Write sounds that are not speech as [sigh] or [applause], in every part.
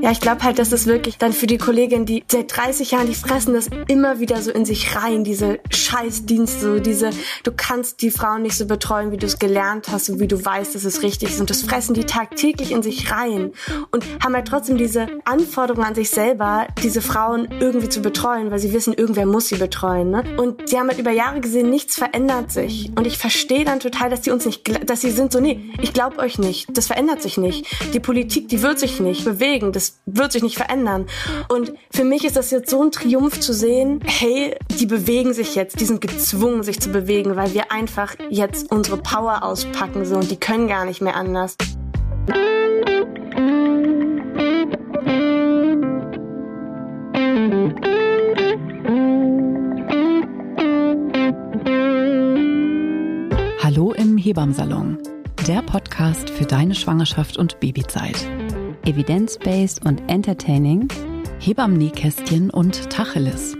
Ja, ich glaube halt, dass es wirklich dann für die Kollegin, die seit 30 Jahren, die fressen das immer wieder so in sich rein, diese Scheißdienste, so diese, du kannst die Frauen nicht so betreuen, wie du es gelernt hast und wie du weißt, dass es richtig ist. Und das fressen die tagtäglich in sich rein und haben halt trotzdem diese Anforderung an sich selber, diese Frauen irgendwie zu betreuen, weil sie wissen, irgendwer muss sie betreuen. Ne? Und sie haben halt über Jahre gesehen, nichts verändert sich. Und ich verstehe dann total, dass die uns nicht, dass sie sind so, nee, ich glaube euch nicht, das verändert sich nicht. Die Politik, die wird sich nicht bewegen, das wird sich nicht verändern. Und für mich ist das jetzt so ein Triumph zu sehen, hey, die bewegen sich jetzt, die sind gezwungen, sich zu bewegen, weil wir einfach jetzt unsere Power auspacken so und die können gar nicht mehr anders. Hallo im Hebammsalon, der Podcast für deine Schwangerschaft und Babyzeit. Evidence-based und entertaining, Hebammenkästchen und Tacheles.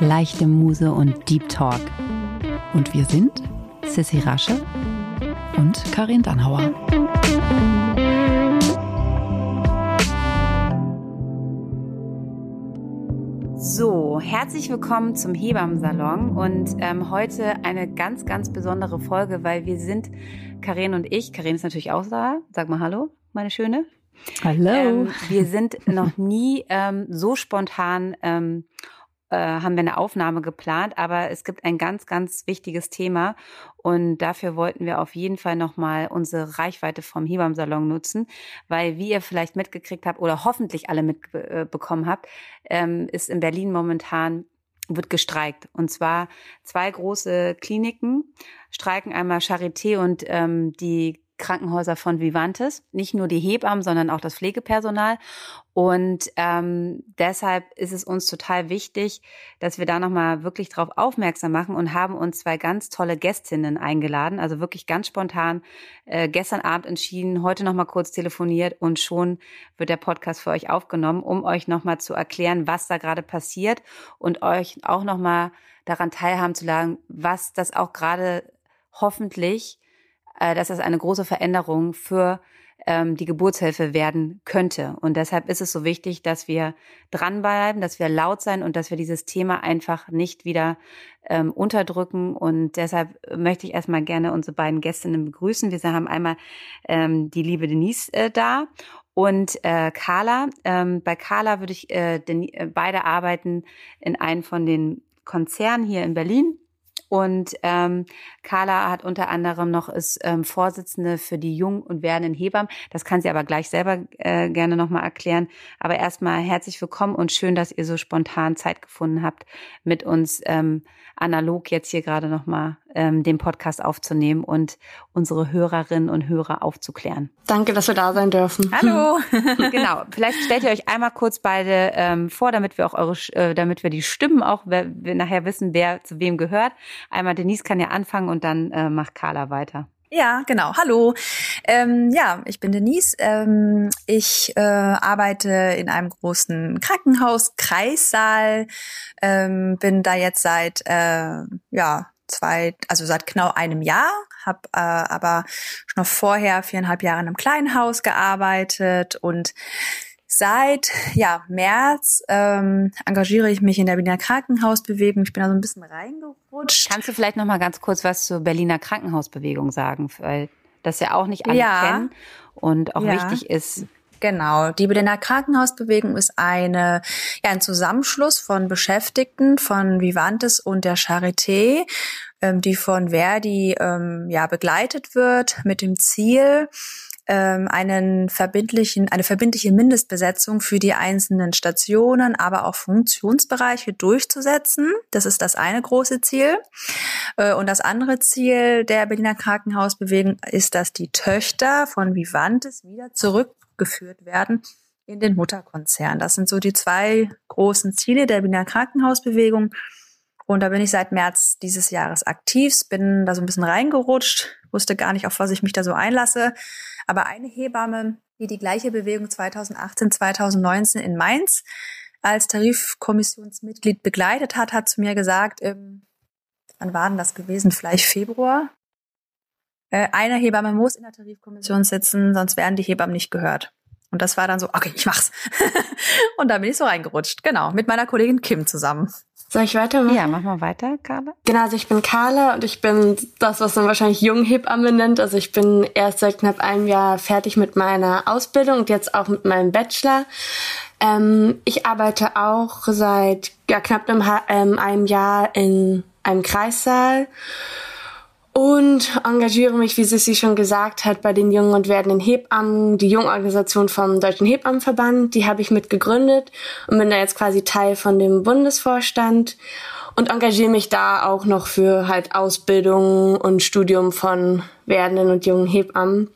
leichte Muse und Deep Talk. Und wir sind Sissy Rasche und Karin Dannhauer. So, herzlich willkommen zum Hebammensalon und ähm, heute eine ganz, ganz besondere Folge, weil wir sind, Karin und ich, Karin ist natürlich auch da, sag mal Hallo, meine Schöne. Hallo. Ähm, wir sind noch nie ähm, so spontan, ähm, äh, haben wir eine Aufnahme geplant, aber es gibt ein ganz, ganz wichtiges Thema und dafür wollten wir auf jeden Fall nochmal unsere Reichweite vom Hebammsalon nutzen, weil wie ihr vielleicht mitgekriegt habt oder hoffentlich alle mitbekommen habt, ähm, ist in Berlin momentan wird gestreikt. Und zwar zwei große Kliniken streiken einmal Charité und ähm, die Krankenhäuser von Vivantes, nicht nur die Hebammen, sondern auch das Pflegepersonal. Und ähm, deshalb ist es uns total wichtig, dass wir da nochmal wirklich drauf aufmerksam machen und haben uns zwei ganz tolle Gästinnen eingeladen, also wirklich ganz spontan äh, gestern Abend entschieden, heute nochmal kurz telefoniert und schon wird der Podcast für euch aufgenommen, um euch nochmal zu erklären, was da gerade passiert und euch auch nochmal daran teilhaben zu lassen, was das auch gerade hoffentlich äh, dass das eine große Veränderung für ähm, die Geburtshilfe werden könnte. Und deshalb ist es so wichtig, dass wir dranbleiben, dass wir laut sein und dass wir dieses Thema einfach nicht wieder ähm, unterdrücken. Und deshalb möchte ich erstmal gerne unsere beiden Gästinnen begrüßen. Wir haben einmal ähm, die liebe Denise äh, da und äh, Carla. Ähm, bei Carla würde ich äh, den, äh, beide arbeiten in einem von den Konzernen hier in Berlin und ähm, Carla hat unter anderem noch ist ähm, Vorsitzende für die jungen und werdenden Hebammen. Das kann sie aber gleich selber äh, gerne nochmal erklären. Aber erstmal herzlich willkommen und schön, dass ihr so spontan Zeit gefunden habt, mit uns ähm, analog jetzt hier gerade nochmal ähm, den Podcast aufzunehmen und unsere Hörerinnen und Hörer aufzuklären. Danke, dass wir da sein dürfen. Hallo. [laughs] [laughs] genau. Vielleicht stellt ihr euch einmal kurz beide ähm, vor, damit wir auch eure, äh, damit wir die Stimmen auch wer, wir nachher wissen, wer zu wem gehört. Einmal Denise kann ja anfangen und dann äh, macht Carla weiter. Ja, genau. Hallo. Ähm, ja, ich bin Denise. Ähm, ich äh, arbeite in einem großen Krankenhaus, Kreissaal. Ähm, bin da jetzt seit äh, ja zwei, also seit genau einem Jahr. Habe äh, aber schon noch vorher viereinhalb Jahre in einem kleinen Haus gearbeitet und Seit ja, März ähm, engagiere ich mich in der Berliner Krankenhausbewegung. Ich bin da so ein bisschen reingerutscht. Kannst du vielleicht noch mal ganz kurz was zur Berliner Krankenhausbewegung sagen, weil das ja auch nicht alle Ja. kennen und auch Ja. wichtig ist. Genau. Die Berliner Krankenhausbewegung ist eine, ja, ein Zusammenschluss von Beschäftigten von Vivantes und der Charité, ähm, die von Verdi ähm, ja, begleitet wird mit dem Ziel, ähm, einen verbindlichen, eine verbindliche Mindestbesetzung für die einzelnen Stationen, aber auch Funktionsbereiche durchzusetzen. Das ist das eine große Ziel. Äh, Und das andere Ziel der Berliner Krankenhausbewegung ist, dass die Töchter von Vivantes wieder zurückgeführt werden in den Mutterkonzern. Das sind so die zwei großen Ziele der Berliner Krankenhausbewegung. Und da bin ich seit März dieses Jahres aktiv, bin da so ein bisschen reingerutscht, wusste gar nicht, auf was ich mich da so einlasse. Aber eine Hebamme, die die gleiche Bewegung 2018, 2019 in Mainz als Tarifkommissionsmitglied begleitet hat, hat zu mir gesagt, ähm, wann war denn das gewesen? Vielleicht Februar? Äh, eine Hebamme muss in der Tarifkommission sitzen, sonst werden die Hebammen nicht gehört. Und das war dann so, okay, ich mach's. [laughs] und dann bin ich so reingerutscht. Genau, mit meiner Kollegin Kim zusammen. Soll ich weitermachen? Ja, mach mal weiter, Carla. Genau, also ich bin Carla und ich bin das, was man wahrscheinlich Junghebamme nennt. Also ich bin erst seit knapp einem Jahr fertig mit meiner Ausbildung und jetzt auch mit meinem Bachelor. Ähm, ich arbeite auch seit ja, knapp einem, ähm, einem Jahr in einem Kreissaal und engagiere mich, wie Sissi schon gesagt hat, bei den jungen und werdenden Hebammen, die Jungorganisation vom Deutschen Hebammenverband, die habe ich mit gegründet und bin da jetzt quasi Teil von dem Bundesvorstand und engagiere mich da auch noch für halt Ausbildung und Studium von werdenden und jungen Hebammen.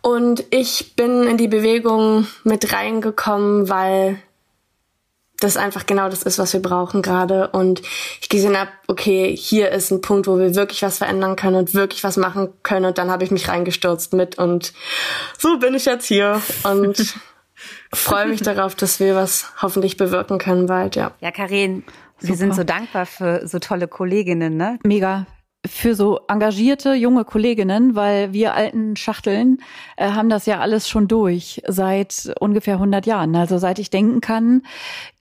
Und ich bin in die Bewegung mit reingekommen, weil das einfach genau das ist, was wir brauchen gerade. Und ich gesehen habe, okay, hier ist ein Punkt, wo wir wirklich was verändern können und wirklich was machen können. Und dann habe ich mich reingestürzt mit und so bin ich jetzt hier und [laughs] freue mich darauf, dass wir was hoffentlich bewirken können bald, ja. Ja, Karin, wir sind so dankbar für so tolle Kolleginnen, ne? Mega für so engagierte junge Kolleginnen, weil wir alten Schachteln äh, haben das ja alles schon durch seit ungefähr 100 Jahren. Also seit ich denken kann,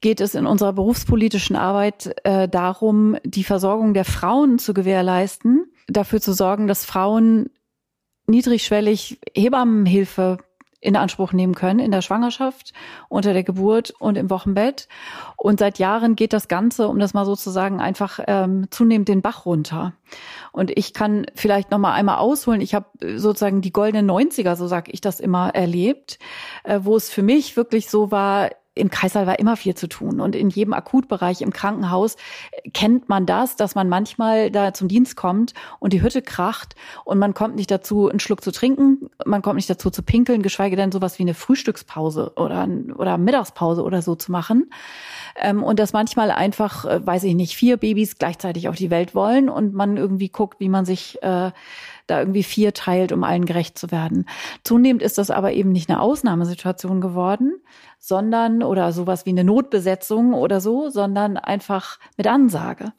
geht es in unserer berufspolitischen Arbeit äh, darum, die Versorgung der Frauen zu gewährleisten, dafür zu sorgen, dass Frauen niedrigschwellig Hebammenhilfe in Anspruch nehmen können in der Schwangerschaft, unter der Geburt und im Wochenbett. Und seit Jahren geht das Ganze, um das mal sozusagen einfach ähm, zunehmend den Bach runter. Und ich kann vielleicht noch mal einmal ausholen. Ich habe sozusagen die goldenen 90er, so sage ich das immer, erlebt, äh, wo es für mich wirklich so war, im Kreißsaal war immer viel zu tun und in jedem Akutbereich im Krankenhaus kennt man das, dass man manchmal da zum Dienst kommt und die Hütte kracht und man kommt nicht dazu, einen Schluck zu trinken, man kommt nicht dazu zu pinkeln, geschweige denn sowas wie eine Frühstückspause oder, oder Mittagspause oder so zu machen. Ähm, und dass manchmal einfach, äh, weiß ich nicht, vier Babys gleichzeitig auf die Welt wollen und man irgendwie guckt, wie man sich äh, da irgendwie vier teilt, um allen gerecht zu werden. Zunehmend ist das aber eben nicht eine Ausnahmesituation geworden, sondern oder sowas wie eine Notbesetzung oder so, sondern einfach mit Ansage.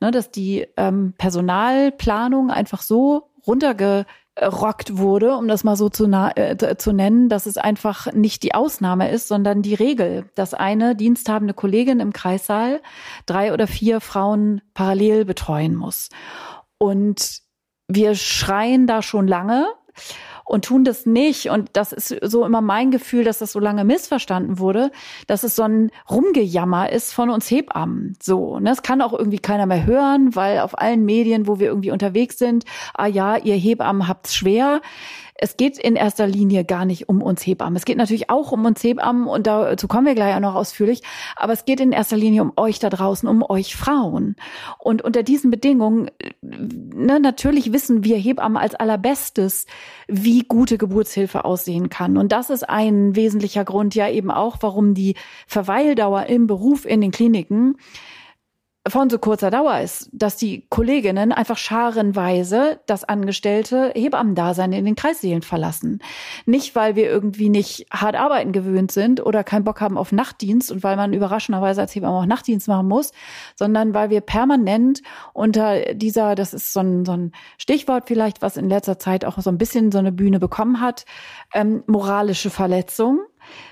Ne, dass die ähm, Personalplanung einfach so runtergerockt wurde, um das mal so zu, äh, zu nennen, dass es einfach nicht die Ausnahme ist, sondern die Regel, dass eine diensthabende Kollegin im Kreissaal drei oder vier Frauen parallel betreuen muss. Und wir schreien da schon lange und tun das nicht. Und das ist so immer mein Gefühl, dass das so lange missverstanden wurde, dass es so ein Rumgejammer ist von uns Hebammen. So, ne? Das kann auch irgendwie keiner mehr hören, weil auf allen Medien, wo wir irgendwie unterwegs sind, ah ja, ihr Hebammen habt's schwer es geht in erster Linie gar nicht um uns Hebammen. Es geht natürlich auch um uns Hebammen und dazu kommen wir gleich auch noch ausführlich. Aber es geht in erster Linie um euch da draußen, um euch Frauen. Und unter diesen Bedingungen, ne, natürlich wissen wir Hebammen als allerbestes, wie gute Geburtshilfe aussehen kann. Und das ist ein wesentlicher Grund ja eben auch, warum die Verweildauer im Beruf in den Kliniken von so kurzer Dauer ist, dass die Kolleginnen einfach scharenweise das angestellte Hebammendasein in den Kreissälen verlassen. Nicht, weil wir irgendwie nicht hart arbeiten gewöhnt sind oder keinen Bock haben auf Nachtdienst und weil man überraschenderweise als Hebamme auch Nachtdienst machen muss, sondern weil wir permanent unter dieser, das ist so ein, so ein Stichwort vielleicht, was in letzter Zeit auch so ein bisschen so eine Bühne bekommen hat, ähm, moralische Verletzung.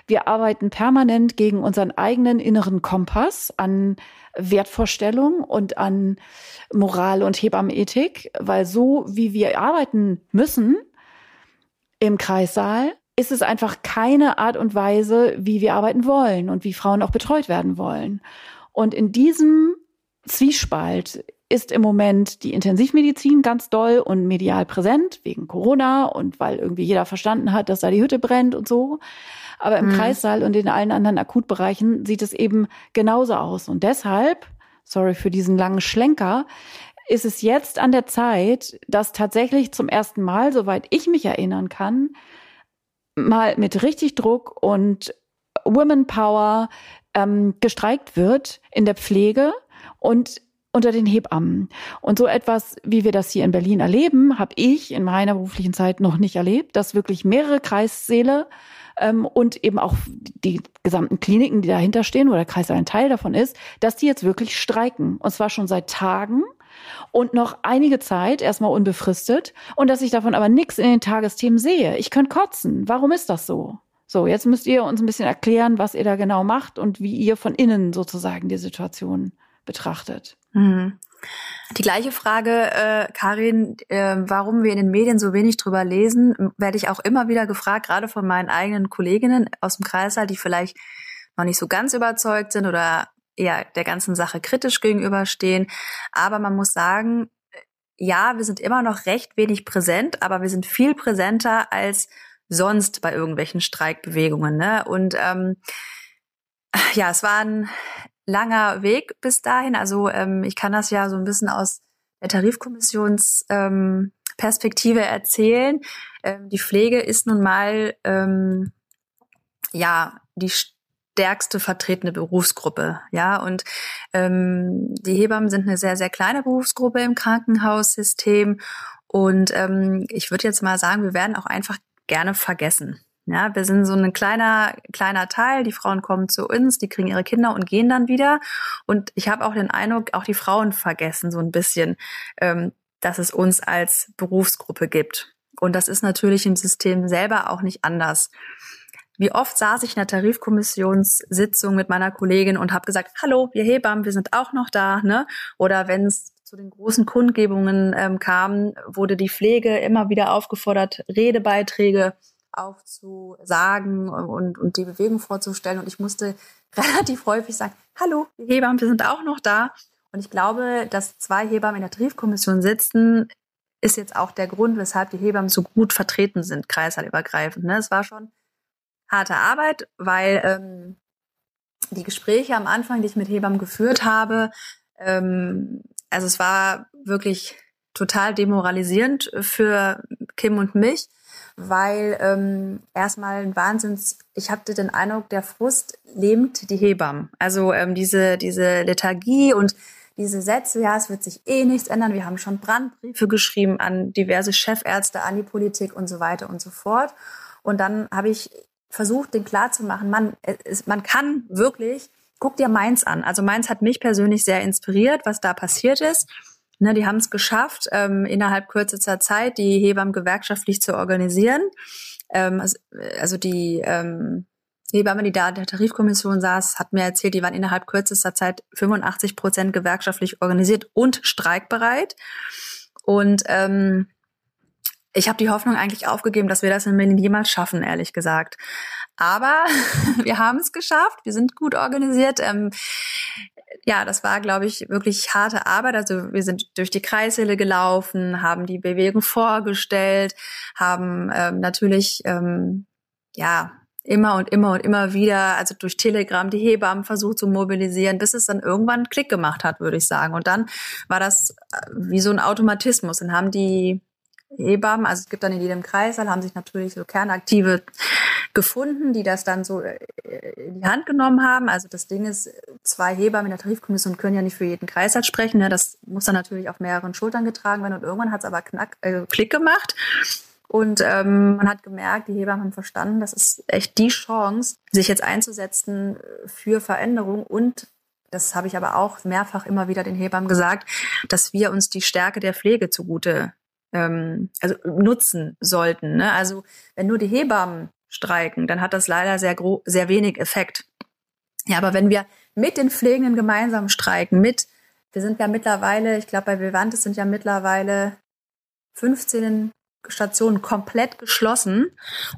Wir arbeiten permanent gegen unseren eigenen inneren Kompass an Wertvorstellung und an Moral und Hebammenethik, weil so wie wir arbeiten müssen im Kreissaal, ist es einfach keine Art und Weise, wie wir arbeiten wollen und wie Frauen auch betreut werden wollen. Und in diesem Zwiespalt ist im Moment die Intensivmedizin ganz doll und medial präsent wegen Corona und weil irgendwie jeder verstanden hat, dass da die Hütte brennt und so. Aber im mhm. Kreissaal und in allen anderen Akutbereichen sieht es eben genauso aus. Und deshalb, sorry für diesen langen Schlenker, ist es jetzt an der Zeit, dass tatsächlich zum ersten Mal, soweit ich mich erinnern kann, mal mit richtig Druck und Women Power ähm, gestreikt wird in der Pflege und unter den Hebammen. Und so etwas, wie wir das hier in Berlin erleben, habe ich in meiner beruflichen Zeit noch nicht erlebt, dass wirklich mehrere Kreissäle ähm, und eben auch die gesamten Kliniken, die dahinter stehen, oder der Kreis ein Teil davon ist, dass die jetzt wirklich streiken. Und zwar schon seit Tagen und noch einige Zeit, erstmal unbefristet, und dass ich davon aber nichts in den Tagesthemen sehe. Ich könnte kotzen. Warum ist das so? So, jetzt müsst ihr uns ein bisschen erklären, was ihr da genau macht und wie ihr von innen sozusagen die Situation betrachtet. Mhm. Die gleiche Frage, äh, Karin, äh, warum wir in den Medien so wenig drüber lesen, werde ich auch immer wieder gefragt, gerade von meinen eigenen Kolleginnen aus dem Kreißsaal, die vielleicht noch nicht so ganz überzeugt sind oder eher der ganzen Sache kritisch gegenüberstehen. Aber man muss sagen, ja, wir sind immer noch recht wenig präsent, aber wir sind viel präsenter als sonst bei irgendwelchen Streikbewegungen. Ne? Und ähm, ja, es war ein langer Weg bis dahin. Also ähm, ich kann das ja so ein bisschen aus der Tarifkommissionsperspektive ähm, erzählen. Ähm, die Pflege ist nun mal ähm, ja die stärkste vertretene Berufsgruppe, ja und ähm, die Hebammen sind eine sehr sehr kleine Berufsgruppe im Krankenhaussystem und ähm, ich würde jetzt mal sagen, wir werden auch einfach gerne vergessen. Ja, wir sind so ein kleiner, kleiner Teil. Die Frauen kommen zu uns, die kriegen ihre Kinder und gehen dann wieder. Und ich habe auch den Eindruck, auch die Frauen vergessen so ein bisschen, ähm, dass es uns als Berufsgruppe gibt. Und das ist natürlich im System selber auch nicht anders. Wie oft saß ich in der Tarifkommissionssitzung mit meiner Kollegin und habe gesagt, hallo, wir Hebammen, wir sind auch noch da. Ne? Oder wenn es zu den großen Kundgebungen ähm, kam, wurde die Pflege immer wieder aufgefordert, Redebeiträge aufzusagen und, und die Bewegung vorzustellen. Und ich musste [laughs] relativ häufig sagen, hallo, die Hebammen, wir sind auch noch da. Und ich glaube, dass zwei Hebammen in der Tarifkommission sitzen, ist jetzt auch der Grund, weshalb die Hebammen so gut vertreten sind, kreißsaalübergreifend. Ne? Es war schon harte Arbeit, weil ähm, die Gespräche am Anfang, die ich mit Hebammen geführt habe, ähm, also es war wirklich total demoralisierend für Kim und mich weil ähm, erstmal ein Wahnsinns, ich hatte den Eindruck, der Frust lähmt die Hebammen. Also ähm, diese, diese Lethargie und diese Sätze, ja, es wird sich eh nichts ändern. Wir haben schon Brandbriefe geschrieben an diverse Chefärzte, an die Politik und so weiter und so fort. Und dann habe ich versucht, den klarzumachen, man, es, man kann wirklich, guck dir Mainz an. Also Mainz hat mich persönlich sehr inspiriert, was da passiert ist. Ne, die haben es geschafft, ähm, innerhalb kürzester Zeit die Hebammen gewerkschaftlich zu organisieren. Ähm, also, also die ähm, Hebamme, die da in der Tarifkommission saß, hat mir erzählt, die waren innerhalb kürzester Zeit 85 Prozent gewerkschaftlich organisiert und streikbereit. Und ähm, ich habe die Hoffnung eigentlich aufgegeben, dass wir das in Berlin jemals schaffen, ehrlich gesagt. Aber [laughs] wir haben es geschafft. Wir sind gut organisiert. Ähm, ja, das war, glaube ich, wirklich harte Arbeit. Also wir sind durch die Kreissäle gelaufen, haben die Bewegung vorgestellt, haben ähm, natürlich ähm, ja immer und immer und immer wieder, also durch Telegram die Hebammen versucht zu mobilisieren, bis es dann irgendwann Klick gemacht hat, würde ich sagen. Und dann war das äh, wie so ein Automatismus. Dann haben die Hebammen, also es gibt dann in jedem Kreissaal, haben sich natürlich so Kernaktive gefunden, die das dann so äh, in die Hand genommen haben. Also das Ding ist, zwei Hebammen in der Tarifkommission können ja nicht für jeden Kreißsaal sprechen. Ne? Das muss dann natürlich auf mehreren Schultern getragen werden. Und irgendwann hat es aber knack, äh, Klick gemacht. Und ähm, man hat gemerkt, die Hebammen haben verstanden, das ist echt die Chance, sich jetzt einzusetzen für Veränderung und das habe ich aber auch mehrfach immer wieder den Hebammen gesagt, dass wir uns die Stärke der Pflege zugute ähm, also nutzen sollten. Ne? Also wenn nur die Hebammen streiken, dann hat das leider sehr, sehr wenig Effekt. Ja, aber wenn wir mit den Pflegenden gemeinsam streiken, mit, wir sind ja mittlerweile, ich glaube, bei Vivantes sind ja mittlerweile 15 Stationen komplett geschlossen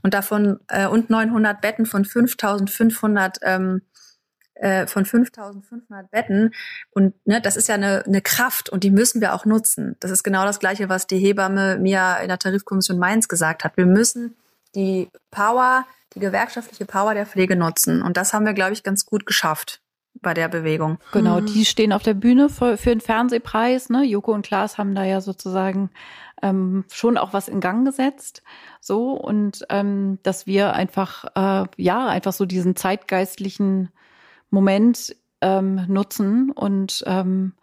und davon äh, und 900 Betten von 5500 ähm, äh, von 5500 Betten und ne, das ist ja eine, eine Kraft und die müssen wir auch nutzen. Das ist genau das gleiche, was die Hebamme mir in der Tarifkommission Mainz gesagt hat. Wir müssen die Power, die gewerkschaftliche Power der Pflege nutzen. Und das haben wir, glaube ich, ganz gut geschafft bei der Bewegung. Genau, mhm. die stehen auf der Bühne für, für den Fernsehpreis. Ne? Joko und Klaas haben da ja sozusagen ähm, schon auch was in Gang gesetzt. So und ähm, dass wir einfach äh, ja einfach so diesen zeitgeistlichen Moment ähm, nutzen und ähm,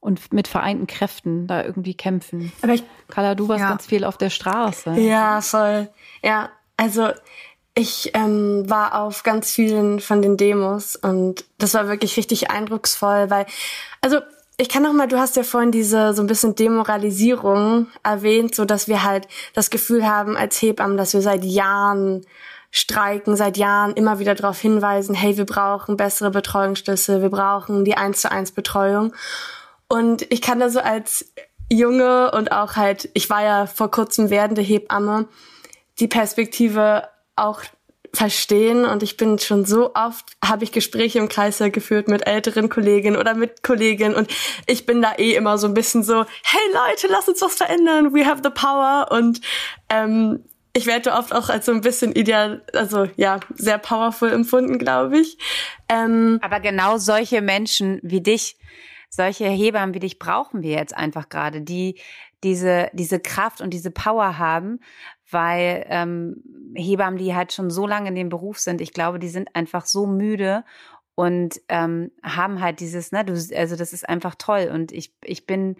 und mit vereinten Kräften da irgendwie kämpfen. Aber ich, Carla, du warst ja. ganz viel auf der Straße. Ja, voll. Ja, also ich ähm, war auf ganz vielen von den Demos und das war wirklich richtig eindrucksvoll, weil, also ich kann noch mal, du hast ja vorhin diese so ein bisschen Demoralisierung erwähnt, so dass wir halt das Gefühl haben als Hebammen, dass wir seit Jahren streiken seit Jahren immer wieder darauf hinweisen, hey, wir brauchen bessere Betreuungsschlüsse, wir brauchen die eins zu eins Betreuung. Und ich kann da so als Junge und auch halt, ich war ja vor kurzem werdende Hebamme, die Perspektive auch verstehen. Und ich bin schon so oft habe ich Gespräche im Kreis geführt mit älteren Kolleginnen oder mit Kolleginnen. Und ich bin da eh immer so ein bisschen so hey Leute lass uns was verändern. We have the power. Und ähm, ich werde oft auch als so ein bisschen ideal also ja sehr powerful empfunden glaube ich ähm, aber genau solche Menschen wie dich solche Hebammen wie dich brauchen wir jetzt einfach gerade, die diese, diese Kraft und diese Power haben, weil ähm, Hebammen, die halt schon so lange in dem Beruf sind, ich glaube, die sind einfach so müde und ähm, haben halt dieses, ne, du, also das ist einfach toll. Und ich, ich bin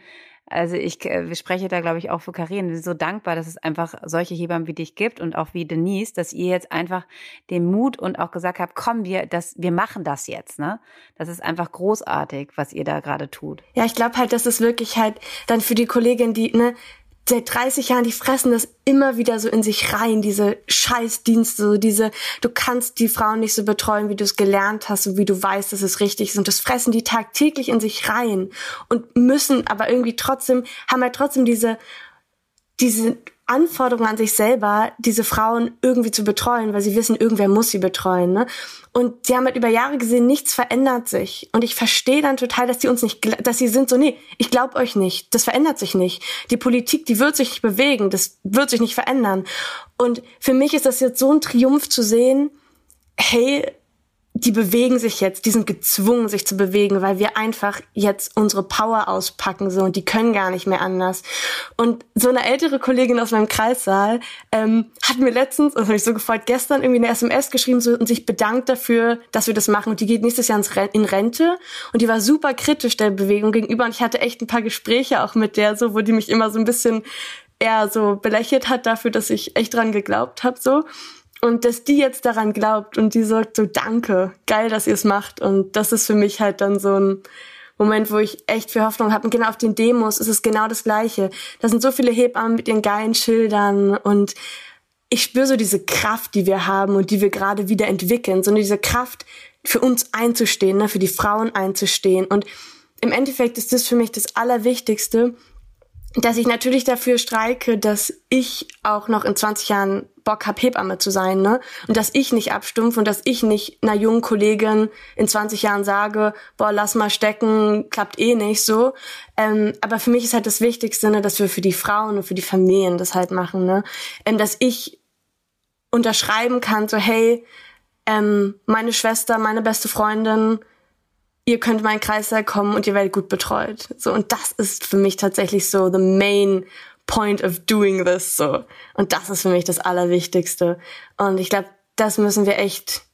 also ich äh, spreche da, glaube ich, auch für Karin. Wir sind so dankbar, dass es einfach solche Hebammen wie dich gibt und auch wie Denise, dass ihr jetzt einfach den Mut und auch gesagt habt, komm, wir, das, wir machen das jetzt. Ne? Das ist einfach großartig, was ihr da gerade tut. Ja, ich glaube halt, dass es wirklich halt dann für die Kollegin, die, ne, seit 30 Jahren, die fressen das immer wieder so in sich rein, diese Scheißdienste, so diese, du kannst die Frauen nicht so betreuen, wie du es gelernt hast und wie du weißt, dass es richtig ist. Und das fressen die tagtäglich in sich rein und müssen aber irgendwie trotzdem, haben halt trotzdem diese, diese Anforderung an sich selber, diese Frauen irgendwie zu betreuen, weil sie wissen, irgendwer muss sie betreuen. Ne? Und sie haben halt über Jahre gesehen, nichts verändert sich. Und ich verstehe dann total, dass die uns nicht, dass sie sind so, nee, ich glaube euch nicht, das verändert sich nicht. Die Politik, die wird sich nicht bewegen, das wird sich nicht verändern. Und für mich ist das jetzt so ein Triumph zu sehen, hey, die bewegen sich jetzt, die sind gezwungen, sich zu bewegen, weil wir einfach jetzt unsere Power auspacken so und die können gar nicht mehr anders. Und so eine ältere Kollegin aus meinem Kreissaal ähm, hat mir letztens, das habe ich so gefreut, gestern irgendwie eine SMS geschrieben so, und sich bedankt dafür, dass wir das machen. Und die geht nächstes Jahr in Rente und die war super kritisch der Bewegung gegenüber und ich hatte echt ein paar Gespräche auch mit der, so wo die mich immer so ein bisschen eher so belächelt hat dafür, dass ich echt dran geglaubt habe so. Und dass die jetzt daran glaubt und die sagt so, danke, geil, dass ihr es macht. Und das ist für mich halt dann so ein Moment, wo ich echt für Hoffnung habe. Und genau auf den Demos ist es genau das Gleiche. Da sind so viele Hebammen mit ihren geilen Schildern und ich spüre so diese Kraft, die wir haben und die wir gerade wieder entwickeln. So diese Kraft, für uns einzustehen, ne, für die Frauen einzustehen. Und im Endeffekt ist das für mich das Allerwichtigste, dass ich natürlich dafür streike, dass ich auch noch in 20 Jahren Bock hab, Hebamme zu sein, ne? Und dass ich nicht abstumpf und dass ich nicht einer jungen Kollegin in 20 Jahren sage, boah, lass mal stecken, klappt eh nicht so. Ähm, aber für mich ist halt das Wichtigste, ne, dass wir für die Frauen und für die Familien das halt machen, ne? Ähm, dass ich unterschreiben kann, so, hey, ähm, meine Schwester, meine beste Freundin, ihr könnt in meinen Kreislauf kommen und ihr werdet gut betreut. So, und das ist für mich tatsächlich so the main point of doing this, so. Und das ist für mich das Allerwichtigste. Und ich glaube, das müssen wir echt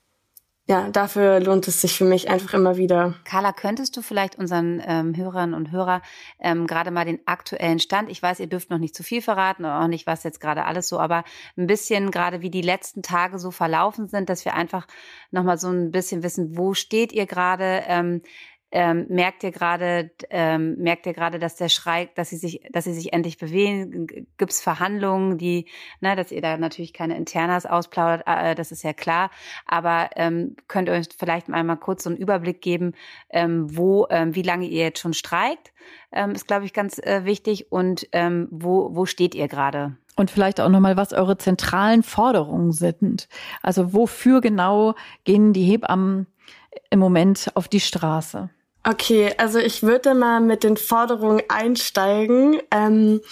ja, dafür lohnt es sich für mich einfach immer wieder. Carla, könntest du vielleicht unseren ähm, Hörern und Hörer ähm, gerade mal den aktuellen Stand, ich weiß, ihr dürft noch nicht zu viel verraten, auch nicht, was jetzt gerade alles so, aber ein bisschen gerade, wie die letzten Tage so verlaufen sind, dass wir einfach nochmal so ein bisschen wissen, wo steht ihr gerade? Ähm, ähm, merkt ihr gerade, ähm, merkt ihr gerade, dass der Schrei, dass sie sich, dass sie sich endlich bewegen? Gibt es Verhandlungen, die, ne, dass ihr da natürlich keine Internas ausplaudert, äh, das ist ja klar. Aber ähm, könnt ihr euch vielleicht einmal kurz so einen Überblick geben, ähm, wo, ähm, wie lange ihr jetzt schon streikt? Ähm, ist, glaube ich, ganz äh, wichtig. Und ähm, wo, wo steht ihr gerade? Und vielleicht auch nochmal, was eure zentralen Forderungen sind. Also wofür genau gehen die Hebammen im Moment auf die Straße? Okay, also ich würde mal mit den Forderungen einsteigen. Ähm,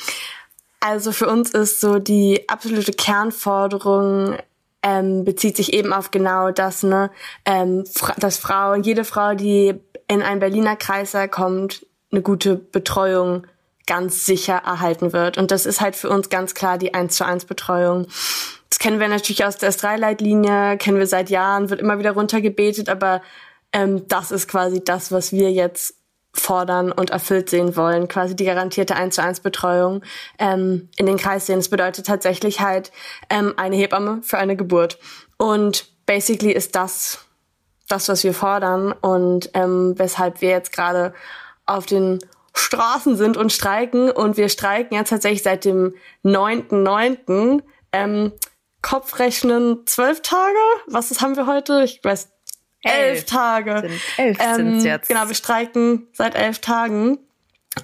also für uns ist so die absolute Kernforderung ähm, bezieht sich eben auf genau das, ne, ähm, dass Frauen, jede Frau, die in einen Berliner Kreiser kommt, eine gute Betreuung ganz sicher erhalten wird. Und das ist halt für uns ganz klar die 1 zu 1 Betreuung. Das kennen wir natürlich aus der S3-Leitlinie, kennen wir seit Jahren, wird immer wieder runtergebetet, aber ähm, das ist quasi das, was wir jetzt fordern und erfüllt sehen wollen, quasi die garantierte 1 zu 1 Betreuung ähm, in den Kreis sehen. Das bedeutet tatsächlich halt ähm, eine Hebamme für eine Geburt. Und basically ist das das, was wir fordern und ähm, weshalb wir jetzt gerade auf den Straßen sind und streiken. Und wir streiken jetzt tatsächlich seit dem 9.9. Ähm, Kopfrechnen zwölf Tage. Was haben wir heute? Ich weiß, elf, elf Tage. Sind, elf ähm, sind jetzt. Genau, wir streiken seit elf Tagen.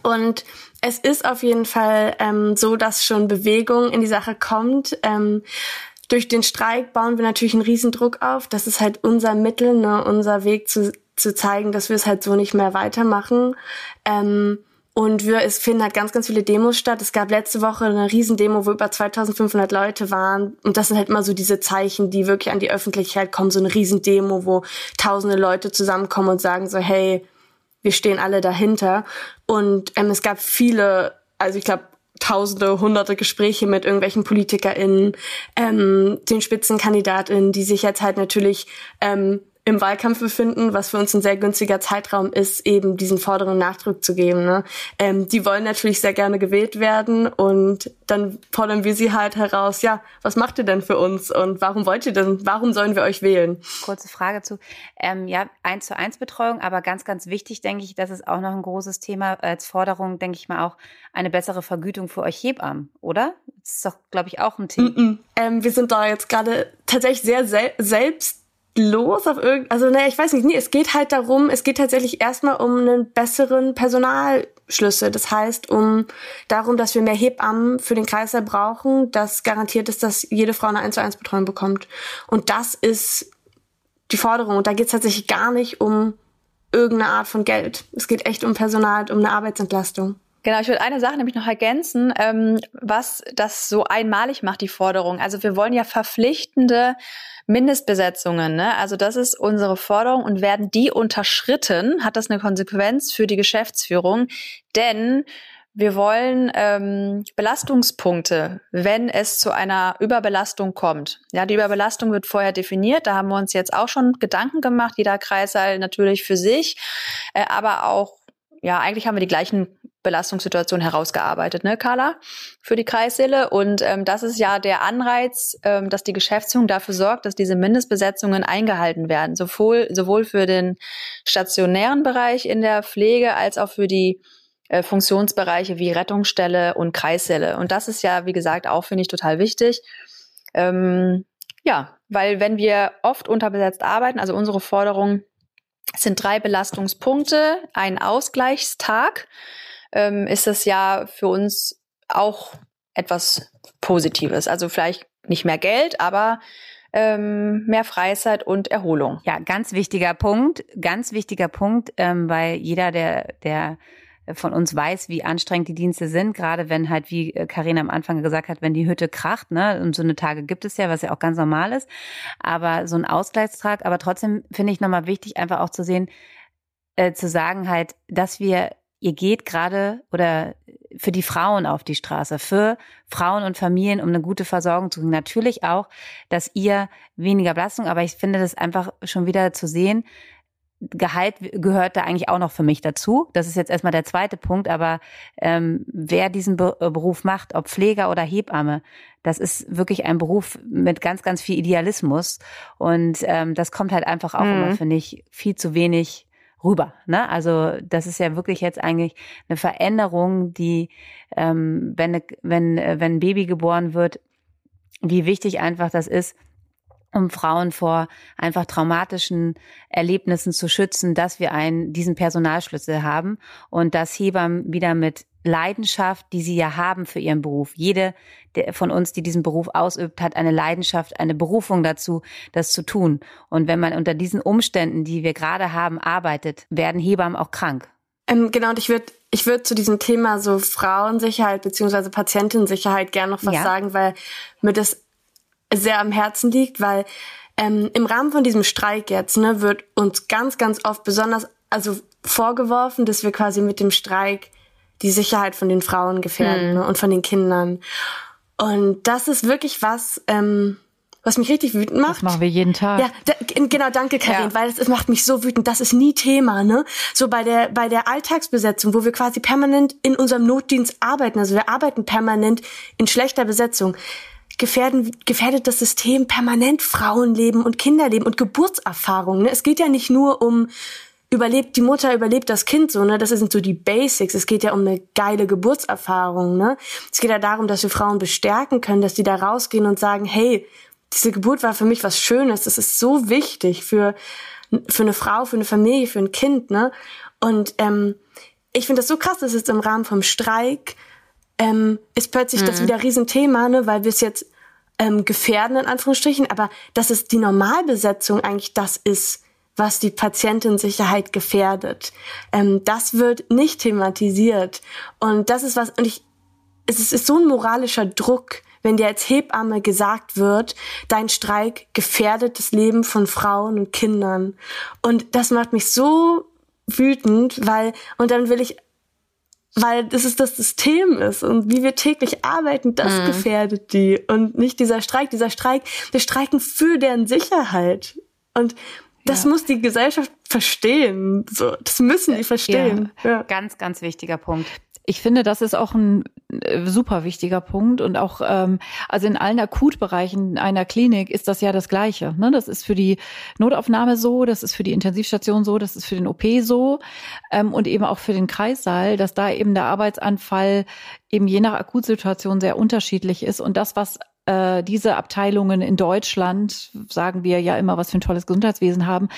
Und es ist auf jeden Fall ähm, so, dass schon Bewegung in die Sache kommt. Ähm, durch den Streik bauen wir natürlich einen Riesendruck auf. Das ist halt unser Mittel, ne, unser Weg zu, zu zeigen, dass wir es halt so nicht mehr weitermachen. Ähm, und wir, es finden halt ganz, ganz viele Demos statt. Es gab letzte Woche eine Riesendemo, wo über 2500 Leute waren. Und das sind halt immer so diese Zeichen, die wirklich an die Öffentlichkeit kommen. So eine Riesendemo, wo tausende Leute zusammenkommen und sagen so, hey, wir stehen alle dahinter. Und ähm, es gab viele, also ich glaube, tausende, hunderte Gespräche mit irgendwelchen PolitikerInnen, ähm, den SpitzenkandidatInnen, die sich jetzt halt natürlich ähm, im Wahlkampf befinden, was für uns ein sehr günstiger Zeitraum ist, eben diesen Forderungen Nachdruck zu geben. Ne? Ähm, die wollen natürlich sehr gerne gewählt werden und dann fordern wir sie halt heraus, ja, was macht ihr denn für uns und warum wollt ihr denn, warum sollen wir euch wählen? Kurze Frage zu, ähm, ja, eins zu eins Betreuung, aber ganz, ganz wichtig, denke ich, das ist auch noch ein großes Thema als Forderung, denke ich mal auch, eine bessere Vergütung für euch Hebammen, oder? Das ist doch, glaube ich, auch ein Thema. Mm -mm. Ähm, wir sind da jetzt gerade tatsächlich sehr sel selbst los auf irgend, also ne, ich weiß nicht, nee, es geht halt darum, es geht tatsächlich erstmal um einen besseren Personalschlüssel. Das heißt, um darum, dass wir mehr Hebammen für den Kreislauf brauchen, das garantiert ist, dass jede Frau eine 1 zu 1 Betreuung bekommt. Und das ist die Forderung. Und da geht es tatsächlich gar nicht um irgendeine Art von Geld. Es geht echt um Personal, um eine Arbeitsentlastung. Genau, ich würde eine Sache nämlich noch ergänzen, ähm, was das so einmalig macht, die Forderung. Also wir wollen ja verpflichtende Mindestbesetzungen. Ne? Also das ist unsere Forderung und werden die unterschritten, hat das eine Konsequenz für die Geschäftsführung, denn wir wollen ähm, Belastungspunkte, wenn es zu einer Überbelastung kommt. Ja, die Überbelastung wird vorher definiert. Da haben wir uns jetzt auch schon Gedanken gemacht. Jeder Kreissaal natürlich für sich, äh, aber auch ja, eigentlich haben wir die gleichen Belastungssituation herausgearbeitet, ne, Carla, für die Kreissäle. Und ähm, das ist ja der Anreiz, ähm, dass die Geschäftsführung dafür sorgt, dass diese Mindestbesetzungen eingehalten werden, sowohl, sowohl für den stationären Bereich in der Pflege als auch für die äh, Funktionsbereiche wie Rettungsstelle und Kreissäle. Und das ist ja, wie gesagt, auch, finde ich, total wichtig. Ähm, ja, weil wenn wir oft unterbesetzt arbeiten, also unsere Forderung sind drei Belastungspunkte, ein Ausgleichstag, ähm, ist das ja für uns auch etwas Positives. Also vielleicht nicht mehr Geld, aber ähm, mehr Freizeit und Erholung. Ja, ganz wichtiger Punkt, ganz wichtiger Punkt, ähm, weil jeder, der, der von uns weiß, wie anstrengend die Dienste sind, gerade wenn halt, wie Karina am Anfang gesagt hat, wenn die Hütte kracht, ne, und so eine Tage gibt es ja, was ja auch ganz normal ist, aber so ein Ausgleichstrag, aber trotzdem finde ich nochmal wichtig, einfach auch zu sehen, äh, zu sagen halt, dass wir ihr geht gerade oder für die Frauen auf die Straße, für Frauen und Familien, um eine gute Versorgung zu kriegen. Natürlich auch, dass ihr weniger Belastung, aber ich finde das einfach schon wieder zu sehen. Gehalt gehört da eigentlich auch noch für mich dazu. Das ist jetzt erstmal der zweite Punkt, aber ähm, wer diesen Be äh, Beruf macht, ob Pfleger oder Hebamme, das ist wirklich ein Beruf mit ganz, ganz viel Idealismus. Und ähm, das kommt halt einfach auch mhm. immer, finde ich, viel zu wenig rüber. Ne? Also das ist ja wirklich jetzt eigentlich eine Veränderung, die, ähm, wenn, wenn, äh, wenn ein Baby geboren wird, wie wichtig einfach das ist, um Frauen vor einfach traumatischen Erlebnissen zu schützen, dass wir einen, diesen Personalschlüssel haben und dass Hebammen wieder mit Leidenschaft, die sie ja haben für ihren Beruf. Jede von uns, die diesen Beruf ausübt, hat eine Leidenschaft, eine Berufung dazu, das zu tun. Und wenn man unter diesen Umständen, die wir gerade haben, arbeitet, werden Hebammen auch krank. Ähm, genau, und ich würde ich würde zu diesem Thema so Frauensicherheit beziehungsweise Patientensicherheit gerne noch was ja. sagen, weil mir das sehr am Herzen liegt, weil ähm, im Rahmen von diesem Streik jetzt ne, wird uns ganz, ganz oft besonders also vorgeworfen, dass wir quasi mit dem Streik die Sicherheit von den Frauen gefährden mhm. ne, und von den Kindern. Und das ist wirklich was, ähm, was mich richtig wütend macht. Das machen wir jeden Tag. Ja, da, genau, danke Karin, ja. weil es macht mich so wütend. Das ist nie Thema, ne? So bei der bei der Alltagsbesetzung, wo wir quasi permanent in unserem Notdienst arbeiten, also wir arbeiten permanent in schlechter Besetzung. Gefährden, gefährdet das System permanent Frauenleben und Kinderleben und Geburtserfahrung. Ne? Es geht ja nicht nur um überlebt die Mutter, überlebt das Kind so, ne? Das sind so die Basics. Es geht ja um eine geile Geburtserfahrung, ne? Es geht ja darum, dass wir Frauen bestärken können, dass die da rausgehen und sagen, hey, diese Geburt war für mich was Schönes. Das ist so wichtig für, für eine Frau, für eine Familie, für ein Kind, ne? Und ähm, ich finde das so krass, dass jetzt im Rahmen vom Streik ähm, ist plötzlich mhm. das wieder Riesenthema, ne, weil wir es jetzt ähm, gefährden, in Anführungsstrichen, aber dass es die Normalbesetzung eigentlich das ist, was die Patientensicherheit gefährdet. Ähm, das wird nicht thematisiert. Und das ist was, und ich, es ist, ist so ein moralischer Druck, wenn dir als Hebamme gesagt wird, dein Streik gefährdet das Leben von Frauen und Kindern. Und das macht mich so wütend, weil, und dann will ich weil das ist das System ist und wie wir täglich arbeiten, das mhm. gefährdet die und nicht dieser Streik. Dieser Streik, wir streiken für deren Sicherheit und das ja. muss die Gesellschaft verstehen. So, das müssen die verstehen. Ja. ja. Ganz, ganz wichtiger Punkt. Ich finde, das ist auch ein äh, super wichtiger Punkt und auch ähm, also in allen Akutbereichen einer Klinik ist das ja das Gleiche. Ne? Das ist für die Notaufnahme so, das ist für die Intensivstation so, das ist für den OP so ähm, und eben auch für den Kreissaal, dass da eben der Arbeitsanfall eben je nach Akutsituation sehr unterschiedlich ist und das, was äh, diese Abteilungen in Deutschland, sagen wir ja immer, was für ein tolles Gesundheitswesen haben,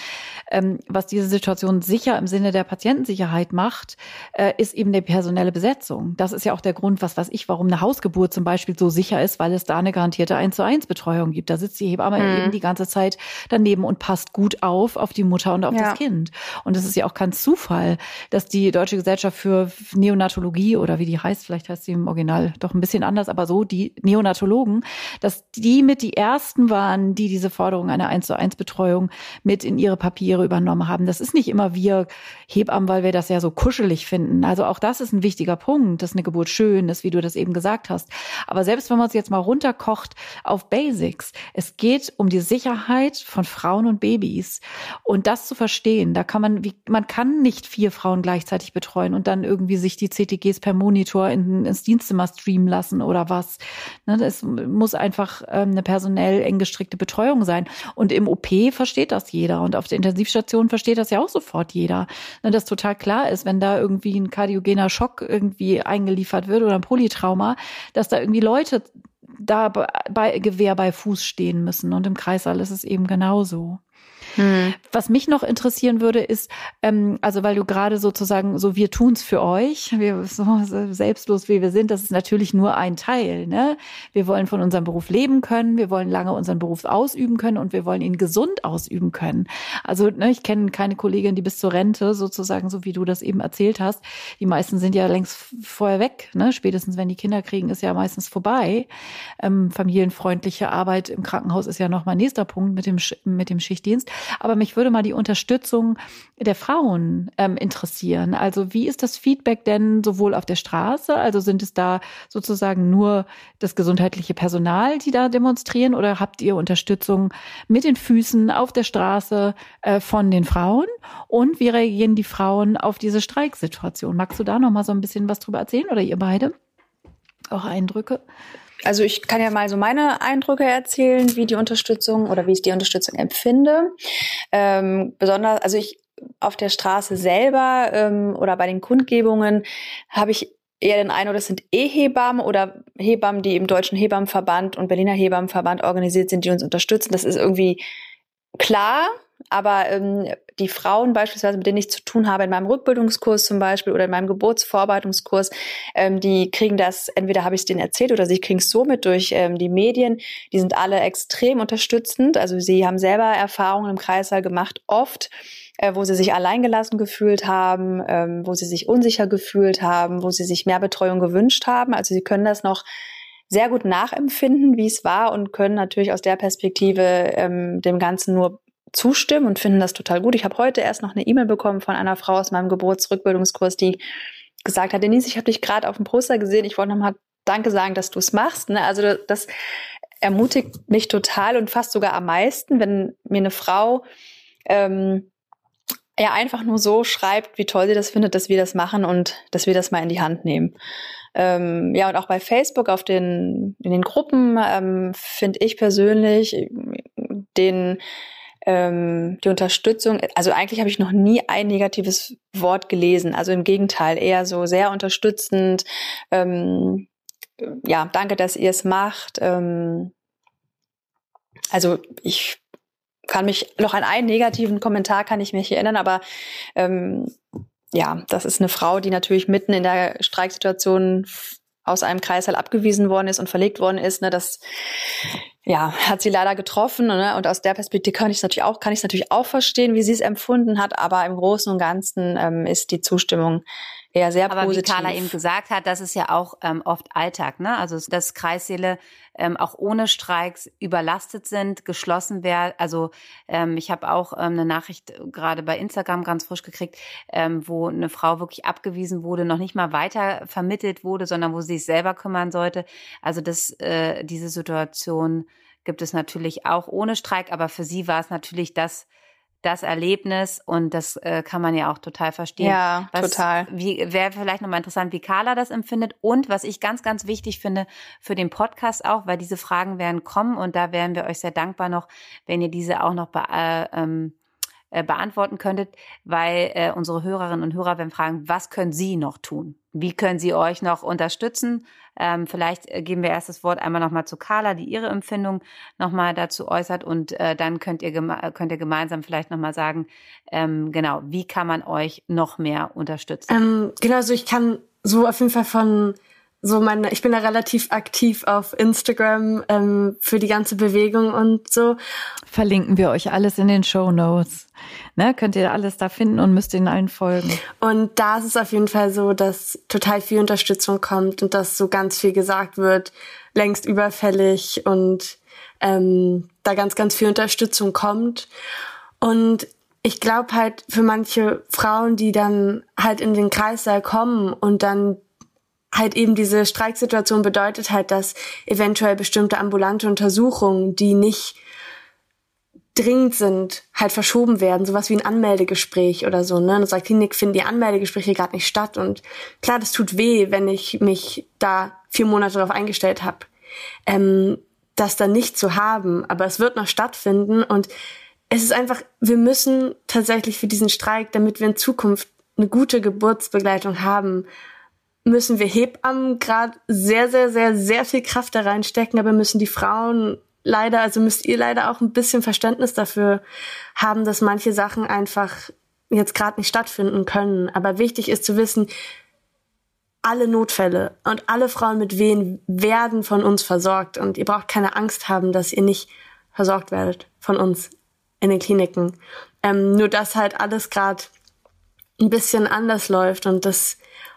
ähm, was diese Situation sicher im Sinne der Patientensicherheit macht, äh, ist eben die personelle Besetzung. Das ist ja auch der Grund, was weiß ich, warum eine Hausgeburt zum Beispiel so sicher ist, weil es da eine garantierte 1 zu 1 Betreuung gibt. Da sitzt die Hebamme mhm. eben die ganze Zeit daneben und passt gut auf, auf die Mutter und auf ja. das Kind. Und es ist ja auch kein Zufall, dass die Deutsche Gesellschaft für Neonatologie oder wie die heißt, vielleicht heißt sie im Original doch ein bisschen anders, aber so, die Neonatologen dass die mit die ersten waren, die diese Forderung einer 1 zu 1 Betreuung mit in ihre Papiere übernommen haben. Das ist nicht immer wir Hebammen, weil wir das ja so kuschelig finden. Also auch das ist ein wichtiger Punkt, dass eine Geburt schön ist, wie du das eben gesagt hast. Aber selbst wenn man es jetzt mal runterkocht auf Basics, es geht um die Sicherheit von Frauen und Babys. Und das zu verstehen, da kann man, wie, man kann nicht vier Frauen gleichzeitig betreuen und dann irgendwie sich die CTGs per Monitor in, ins Dienstzimmer streamen lassen oder was. Ne, es muss muss einfach ähm, eine personell eng gestrickte Betreuung sein. Und im OP versteht das jeder. Und auf der Intensivstation versteht das ja auch sofort jeder. Ne, dass total klar ist, wenn da irgendwie ein kardiogener Schock irgendwie eingeliefert wird oder ein Polytrauma, dass da irgendwie Leute da bei Gewehr bei Fuß stehen müssen. Und im Kreissaal ist es eben genauso. Hm. Was mich noch interessieren würde, ist, ähm, also weil du gerade sozusagen so wir tun's für euch, wir so selbstlos wie wir sind, das ist natürlich nur ein Teil. Ne? Wir wollen von unserem Beruf leben können, wir wollen lange unseren Beruf ausüben können und wir wollen ihn gesund ausüben können. Also ne, ich kenne keine Kollegin, die bis zur Rente sozusagen, so wie du das eben erzählt hast, die meisten sind ja längst vorher weg. Ne? Spätestens wenn die Kinder kriegen, ist ja meistens vorbei. Ähm, familienfreundliche Arbeit im Krankenhaus ist ja noch mal nächster Punkt mit dem mit dem Schichtdienst. Aber mich würde mal die Unterstützung der Frauen ähm, interessieren. Also wie ist das Feedback denn sowohl auf der Straße? Also sind es da sozusagen nur das gesundheitliche Personal, die da demonstrieren? Oder habt ihr Unterstützung mit den Füßen auf der Straße äh, von den Frauen? Und wie reagieren die Frauen auf diese Streiksituation? Magst du da noch mal so ein bisschen was drüber erzählen oder ihr beide? Auch Eindrücke? Also ich kann ja mal so meine Eindrücke erzählen, wie die Unterstützung oder wie ich die Unterstützung empfinde. Ähm, besonders, also ich auf der Straße selber ähm, oder bei den Kundgebungen habe ich eher den Eindruck, das sind E-Hebammen oder Hebammen, die im Deutschen Hebammenverband und Berliner Hebammenverband organisiert sind, die uns unterstützen. Das ist irgendwie klar, aber ähm, die Frauen beispielsweise, mit denen ich zu tun habe in meinem Rückbildungskurs zum Beispiel oder in meinem Geburtsvorbereitungskurs, ähm, die kriegen das, entweder habe ich es denen erzählt oder sie kriegen es so mit durch ähm, die Medien. Die sind alle extrem unterstützend. Also sie haben selber Erfahrungen im Kreißsaal gemacht, oft äh, wo sie sich alleingelassen gefühlt haben, ähm, wo sie sich unsicher gefühlt haben, wo sie sich mehr Betreuung gewünscht haben. Also sie können das noch sehr gut nachempfinden, wie es war und können natürlich aus der Perspektive ähm, dem Ganzen nur zustimmen und finden das total gut. Ich habe heute erst noch eine E-Mail bekommen von einer Frau aus meinem Geburtsrückbildungskurs, die gesagt hat, Denise, ich habe dich gerade auf dem Poster gesehen, ich wollte nochmal Danke sagen, dass du es machst. Ne? Also das ermutigt mich total und fast sogar am meisten, wenn mir eine Frau ähm, ja einfach nur so schreibt, wie toll sie das findet, dass wir das machen und dass wir das mal in die Hand nehmen. Ähm, ja, und auch bei Facebook auf den, in den Gruppen ähm, finde ich persönlich den ähm, die Unterstützung, also eigentlich habe ich noch nie ein negatives Wort gelesen. Also im Gegenteil, eher so sehr unterstützend. Ähm, ja, danke, dass ihr es macht. Ähm, also ich kann mich noch an einen negativen Kommentar kann ich mich erinnern, aber ähm, ja, das ist eine Frau, die natürlich mitten in der Streiksituation aus einem Kreißsaal abgewiesen worden ist und verlegt worden ist. Ne, das ja, hat sie leider getroffen. Ne? Und aus der Perspektive kann ich es natürlich auch, kann ich natürlich auch verstehen, wie sie es empfunden hat. Aber im Großen und Ganzen ähm, ist die Zustimmung eher sehr Aber positiv. wie Carla eben gesagt hat, das ist ja auch ähm, oft Alltag, ne? Also dass Kreissäle ähm, auch ohne Streiks überlastet sind, geschlossen werden. Also ähm, ich habe auch ähm, eine Nachricht gerade bei Instagram ganz frisch gekriegt, ähm, wo eine Frau wirklich abgewiesen wurde, noch nicht mal weiter vermittelt wurde, sondern wo sie sich selber kümmern sollte. Also das, äh, diese Situation gibt es natürlich auch ohne Streik, aber für sie war es natürlich das das Erlebnis und das äh, kann man ja auch total verstehen. Ja, was, total. Wie wäre vielleicht nochmal interessant, wie Carla das empfindet und was ich ganz, ganz wichtig finde für den Podcast auch, weil diese Fragen werden kommen und da wären wir euch sehr dankbar noch, wenn ihr diese auch noch be äh, ähm, äh, beantworten könntet, weil äh, unsere Hörerinnen und Hörer werden fragen, was können Sie noch tun? Wie können Sie euch noch unterstützen? Ähm, vielleicht äh, geben wir erst das Wort einmal nochmal zu Carla, die ihre Empfindung nochmal dazu äußert und äh, dann könnt ihr, könnt ihr gemeinsam vielleicht nochmal sagen, ähm, genau, wie kann man euch noch mehr unterstützen? Ähm, genau, also ich kann so auf jeden Fall von so meine, ich bin da relativ aktiv auf Instagram ähm, für die ganze Bewegung und so. Verlinken wir euch alles in den Show Notes. Ne, könnt ihr alles da finden und müsst in allen folgen. Und da ist es auf jeden Fall so, dass total viel Unterstützung kommt und dass so ganz viel gesagt wird, längst überfällig und ähm, da ganz, ganz viel Unterstützung kommt. Und ich glaube halt für manche Frauen, die dann halt in den Kreissaal kommen und dann halt eben diese Streiksituation bedeutet halt, dass eventuell bestimmte ambulante Untersuchungen, die nicht dringend sind, halt verschoben werden, sowas wie ein Anmeldegespräch oder so. Ne? In unserer Klinik finden die Anmeldegespräche gerade nicht statt und klar, das tut weh, wenn ich mich da vier Monate darauf eingestellt habe, ähm, das dann nicht zu haben. Aber es wird noch stattfinden und es ist einfach, wir müssen tatsächlich für diesen Streik, damit wir in Zukunft eine gute Geburtsbegleitung haben, müssen wir Hebammen gerade sehr, sehr, sehr, sehr viel Kraft da reinstecken, aber müssen die Frauen leider, also müsst ihr leider auch ein bisschen Verständnis dafür haben, dass manche Sachen einfach jetzt gerade nicht stattfinden können. Aber wichtig ist zu wissen, alle Notfälle und alle Frauen mit Wehen werden von uns versorgt und ihr braucht keine Angst haben, dass ihr nicht versorgt werdet von uns in den Kliniken. Ähm, nur dass halt alles gerade ein bisschen anders läuft und das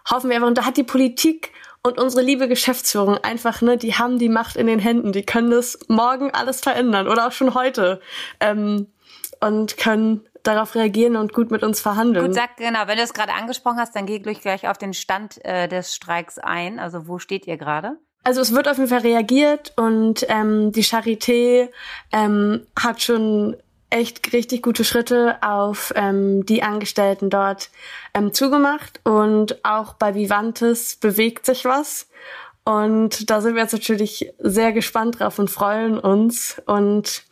hoffen wir einfach. Und da hat die Politik und unsere liebe Geschäftsführung einfach, ne, die haben die Macht in den Händen. Die können das morgen alles verändern oder auch schon heute. Ähm, und können darauf reagieren und gut mit uns verhandeln. Gut, sag genau, wenn du es gerade angesprochen hast, dann geh gleich auf den Stand äh, des Streiks ein. Also wo steht ihr gerade? Also es wird auf jeden Fall reagiert und ähm, die Charité ähm, hat schon echt richtig gute Schritte auf ähm, die Angestellten dort ähm, zugemacht und auch bei Vivantes bewegt sich was. Und da sind wir jetzt natürlich sehr gespannt drauf und freuen uns und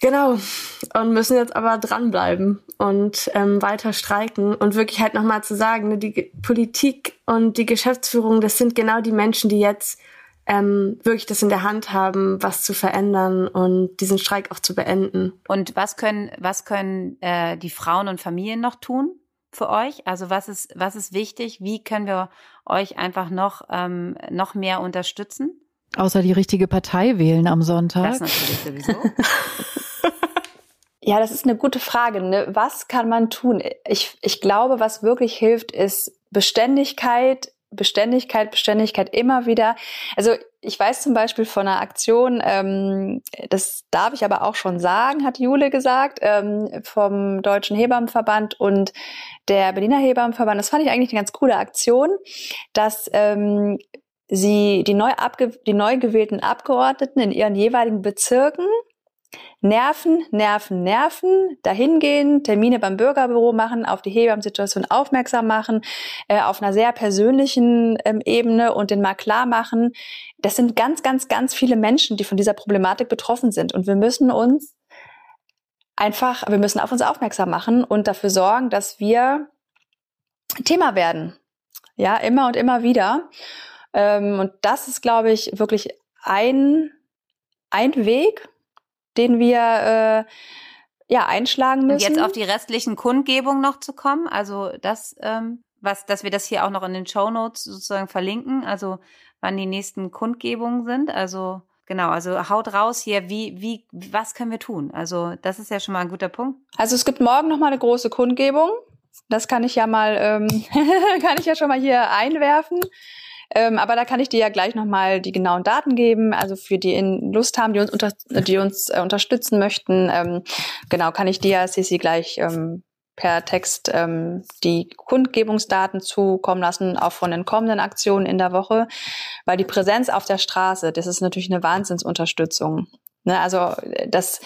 genau und müssen jetzt aber dranbleiben und ähm, weiter streiken und wirklich halt nochmal zu sagen, ne, die Politik und die Geschäftsführung, das sind genau die Menschen, die jetzt ähm, wirklich das in der Hand haben, was zu verändern und diesen Streik auch zu beenden. Und was können, was können äh, die Frauen und Familien noch tun für euch? Also was ist, was ist wichtig? Wie können wir euch einfach noch, ähm, noch mehr unterstützen? Außer die richtige Partei wählen am Sonntag. Das natürlich sowieso. [laughs] Ja, das ist eine gute Frage. Ne? Was kann man tun? Ich, ich glaube, was wirklich hilft, ist Beständigkeit, Beständigkeit, Beständigkeit immer wieder. Also ich weiß zum Beispiel von einer Aktion, ähm, das darf ich aber auch schon sagen, hat Jule gesagt, ähm, vom Deutschen Hebammenverband und der Berliner Hebammenverband. Das fand ich eigentlich eine ganz coole Aktion, dass ähm, sie die neu, abge die neu gewählten Abgeordneten in ihren jeweiligen Bezirken Nerven, Nerven, Nerven, dahin gehen, Termine beim Bürgerbüro machen, auf die Hebammensituation aufmerksam machen, äh, auf einer sehr persönlichen ähm, Ebene und den mal klar machen. Das sind ganz, ganz, ganz viele Menschen, die von dieser Problematik betroffen sind. Und wir müssen uns einfach, wir müssen auf uns aufmerksam machen und dafür sorgen, dass wir Thema werden. Ja, immer und immer wieder. Ähm, und das ist, glaube ich, wirklich ein, ein Weg, den wir äh, ja einschlagen müssen. Und jetzt auf die restlichen Kundgebungen noch zu kommen, also das, ähm, was, dass wir das hier auch noch in den Show Notes sozusagen verlinken, also wann die nächsten Kundgebungen sind, also Genau, also haut raus hier, wie, wie, was können wir tun? Also das ist ja schon mal ein guter Punkt. Also es gibt morgen noch mal eine große Kundgebung. Das kann ich ja mal, ähm, [laughs] kann ich ja schon mal hier einwerfen. Ähm, aber da kann ich dir ja gleich nochmal die genauen Daten geben. Also für die in Lust haben, die uns, unter, die uns äh, unterstützen möchten, ähm, genau, kann ich dir, ja, Sissi, gleich ähm, per Text ähm, die Kundgebungsdaten zukommen lassen, auch von den kommenden Aktionen in der Woche. Weil die Präsenz auf der Straße, das ist natürlich eine Wahnsinnsunterstützung. Ne, also dass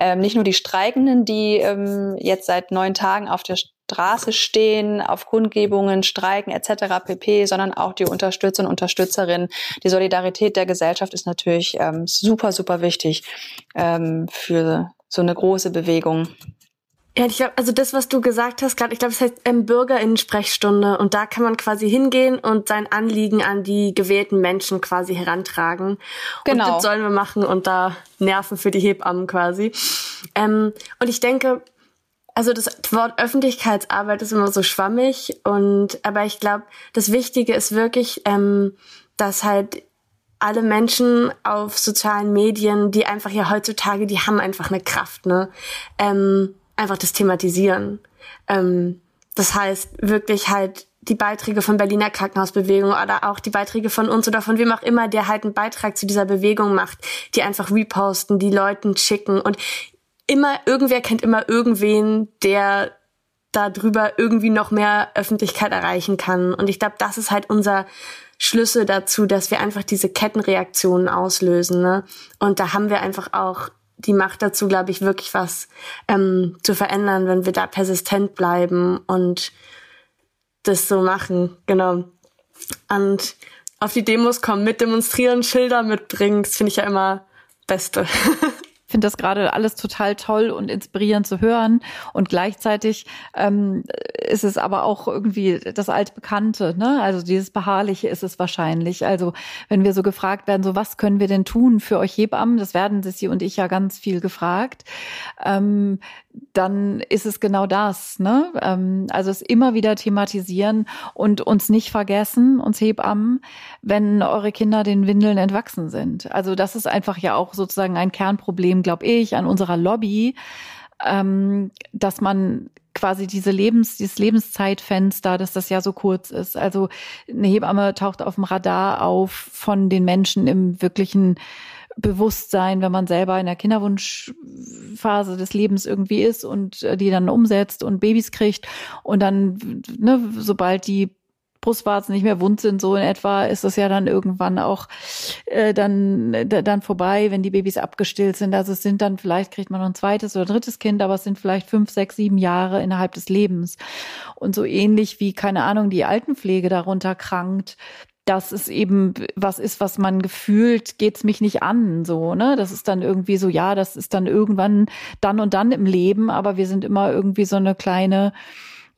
ähm, nicht nur die Streikenden, die ähm, jetzt seit neun Tagen auf der Straße stehen, auf Kundgebungen, Streiken etc. pp, sondern auch die Unterstützer und Unterstützerinnen. Die Solidarität der Gesellschaft ist natürlich ähm, super, super wichtig ähm, für so eine große Bewegung. Ja, ich glaube, also das, was du gesagt hast gerade, ich glaube, es heißt ähm, Bürgerinnen-Sprechstunde und da kann man quasi hingehen und sein Anliegen an die gewählten Menschen quasi herantragen. Genau. Und das sollen wir machen und da Nerven für die Hebammen quasi. Ähm, und ich denke, also das Wort Öffentlichkeitsarbeit ist immer so schwammig und aber ich glaube, das Wichtige ist wirklich, ähm, dass halt alle Menschen auf sozialen Medien, die einfach ja heutzutage, die haben einfach eine Kraft, ne? Ähm, einfach das thematisieren. Ähm, das heißt wirklich halt die Beiträge von Berliner Krankenhausbewegung oder auch die Beiträge von uns oder von wem auch immer, der halt einen Beitrag zu dieser Bewegung macht, die einfach reposten, die Leuten schicken und immer, irgendwer kennt immer irgendwen, der darüber irgendwie noch mehr Öffentlichkeit erreichen kann. Und ich glaube, das ist halt unser Schlüssel dazu, dass wir einfach diese Kettenreaktionen auslösen. Ne? Und da haben wir einfach auch die Macht dazu, glaube ich, wirklich was ähm, zu verändern, wenn wir da persistent bleiben und das so machen. Genau. Und auf die Demos kommen, mit demonstrieren, Schilder mitbringen, das finde ich ja immer Beste. [laughs] finde das gerade alles total toll und inspirierend zu hören. Und gleichzeitig ähm, ist es aber auch irgendwie das Altbekannte, ne? Also dieses Beharrliche ist es wahrscheinlich. Also wenn wir so gefragt werden, so was können wir denn tun für euch Hebammen? Das werden Sissi und ich ja ganz viel gefragt. Ähm, dann ist es genau das. Ne? Ähm, also es immer wieder thematisieren und uns nicht vergessen, uns Hebammen, wenn eure Kinder den Windeln entwachsen sind. Also das ist einfach ja auch sozusagen ein Kernproblem, glaube ich, an unserer Lobby, ähm, dass man quasi diese Lebens, dieses Lebenszeitfenster, dass das ja so kurz ist. Also eine Hebamme taucht auf dem Radar auf von den Menschen im wirklichen Bewusstsein, wenn man selber in der Kinderwunschphase des Lebens irgendwie ist und äh, die dann umsetzt und Babys kriegt und dann, ne, sobald die Brustwarzen nicht mehr wund sind, so in etwa, ist das ja dann irgendwann auch äh, dann, dann vorbei, wenn die Babys abgestillt sind. Also es sind dann vielleicht, kriegt man noch ein zweites oder drittes Kind, aber es sind vielleicht fünf, sechs, sieben Jahre innerhalb des Lebens. Und so ähnlich wie, keine Ahnung, die Altenpflege darunter krankt, dass es eben was ist, was man gefühlt, geht's mich nicht an, so, ne? Das ist dann irgendwie so, ja, das ist dann irgendwann dann und dann im Leben, aber wir sind immer irgendwie so eine kleine,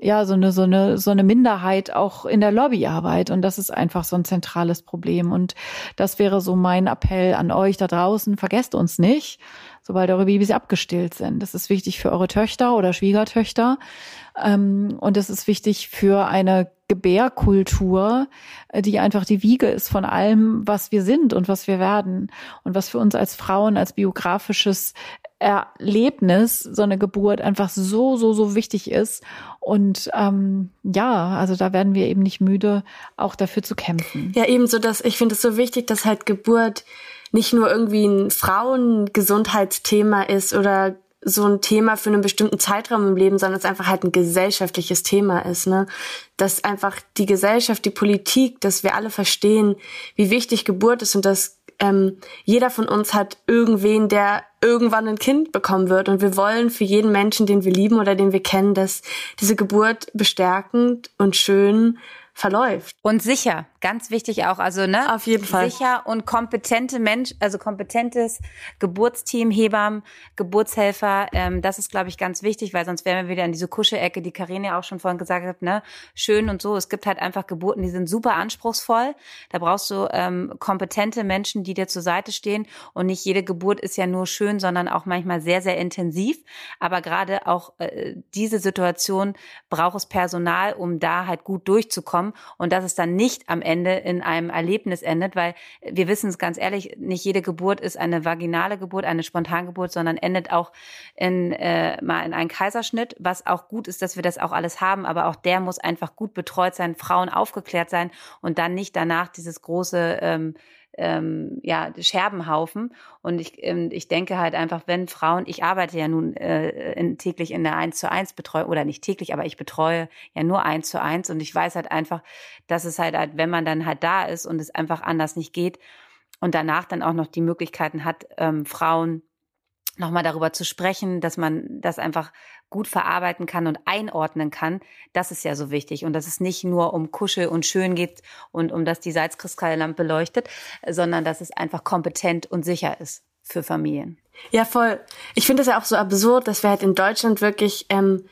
ja, so eine, so eine, so eine Minderheit auch in der Lobbyarbeit. Und das ist einfach so ein zentrales Problem. Und das wäre so mein Appell an euch da draußen. Vergesst uns nicht, sobald eure Babys abgestillt sind. Das ist wichtig für eure Töchter oder Schwiegertöchter. Ähm, und es ist wichtig für eine Gebärkultur, äh, die einfach die Wiege ist von allem, was wir sind und was wir werden und was für uns als Frauen als biografisches Erlebnis, so eine Geburt einfach so, so, so wichtig ist. Und ähm, ja, also da werden wir eben nicht müde, auch dafür zu kämpfen. Ja, ebenso, dass ich finde es so wichtig, dass halt Geburt nicht nur irgendwie ein Frauengesundheitsthema ist oder so ein Thema für einen bestimmten Zeitraum im Leben, sondern es einfach halt ein gesellschaftliches Thema ist, ne? Dass einfach die Gesellschaft, die Politik, dass wir alle verstehen, wie wichtig Geburt ist und dass ähm, jeder von uns hat irgendwen, der irgendwann ein Kind bekommen wird. Und wir wollen für jeden Menschen, den wir lieben oder den wir kennen, dass diese Geburt bestärkend und schön verläuft. Und sicher, ganz wichtig auch, also ne? Auf jeden Fall. Sicher und kompetente Mensch, also kompetentes Geburtsteam, Hebammen, Geburtshelfer, ähm, das ist, glaube ich, ganz wichtig, weil sonst wären wir wieder in diese Kuschelecke, die Karine auch schon vorhin gesagt hat, ne? Schön und so. Es gibt halt einfach Geburten, die sind super anspruchsvoll. Da brauchst du ähm, kompetente Menschen, die dir zur Seite stehen. Und nicht jede Geburt ist ja nur schön, sondern auch manchmal sehr, sehr intensiv. Aber gerade auch äh, diese Situation braucht es Personal, um da halt gut durchzukommen haben und dass es dann nicht am Ende in einem Erlebnis endet, weil wir wissen es ganz ehrlich, nicht jede Geburt ist eine vaginale Geburt, eine Spontangeburt, sondern endet auch in äh, mal in einen Kaiserschnitt, was auch gut ist, dass wir das auch alles haben, aber auch der muss einfach gut betreut sein, Frauen aufgeklärt sein und dann nicht danach dieses große ähm, ähm, ja, Scherbenhaufen. Und ich, ähm, ich denke halt einfach, wenn Frauen, ich arbeite ja nun äh, in, täglich in der 1 zu 1 Betreuung, oder nicht täglich, aber ich betreue ja nur 1 zu 1 und ich weiß halt einfach, dass es halt, halt, wenn man dann halt da ist und es einfach anders nicht geht und danach dann auch noch die Möglichkeiten hat, ähm, Frauen nochmal darüber zu sprechen, dass man das einfach gut verarbeiten kann und einordnen kann, das ist ja so wichtig. Und dass es nicht nur um Kuschel und Schön geht und um das die Salzkristalllampe leuchtet, sondern dass es einfach kompetent und sicher ist für Familien. Ja, voll. Ich finde es ja auch so absurd, dass wir halt in Deutschland wirklich ähm,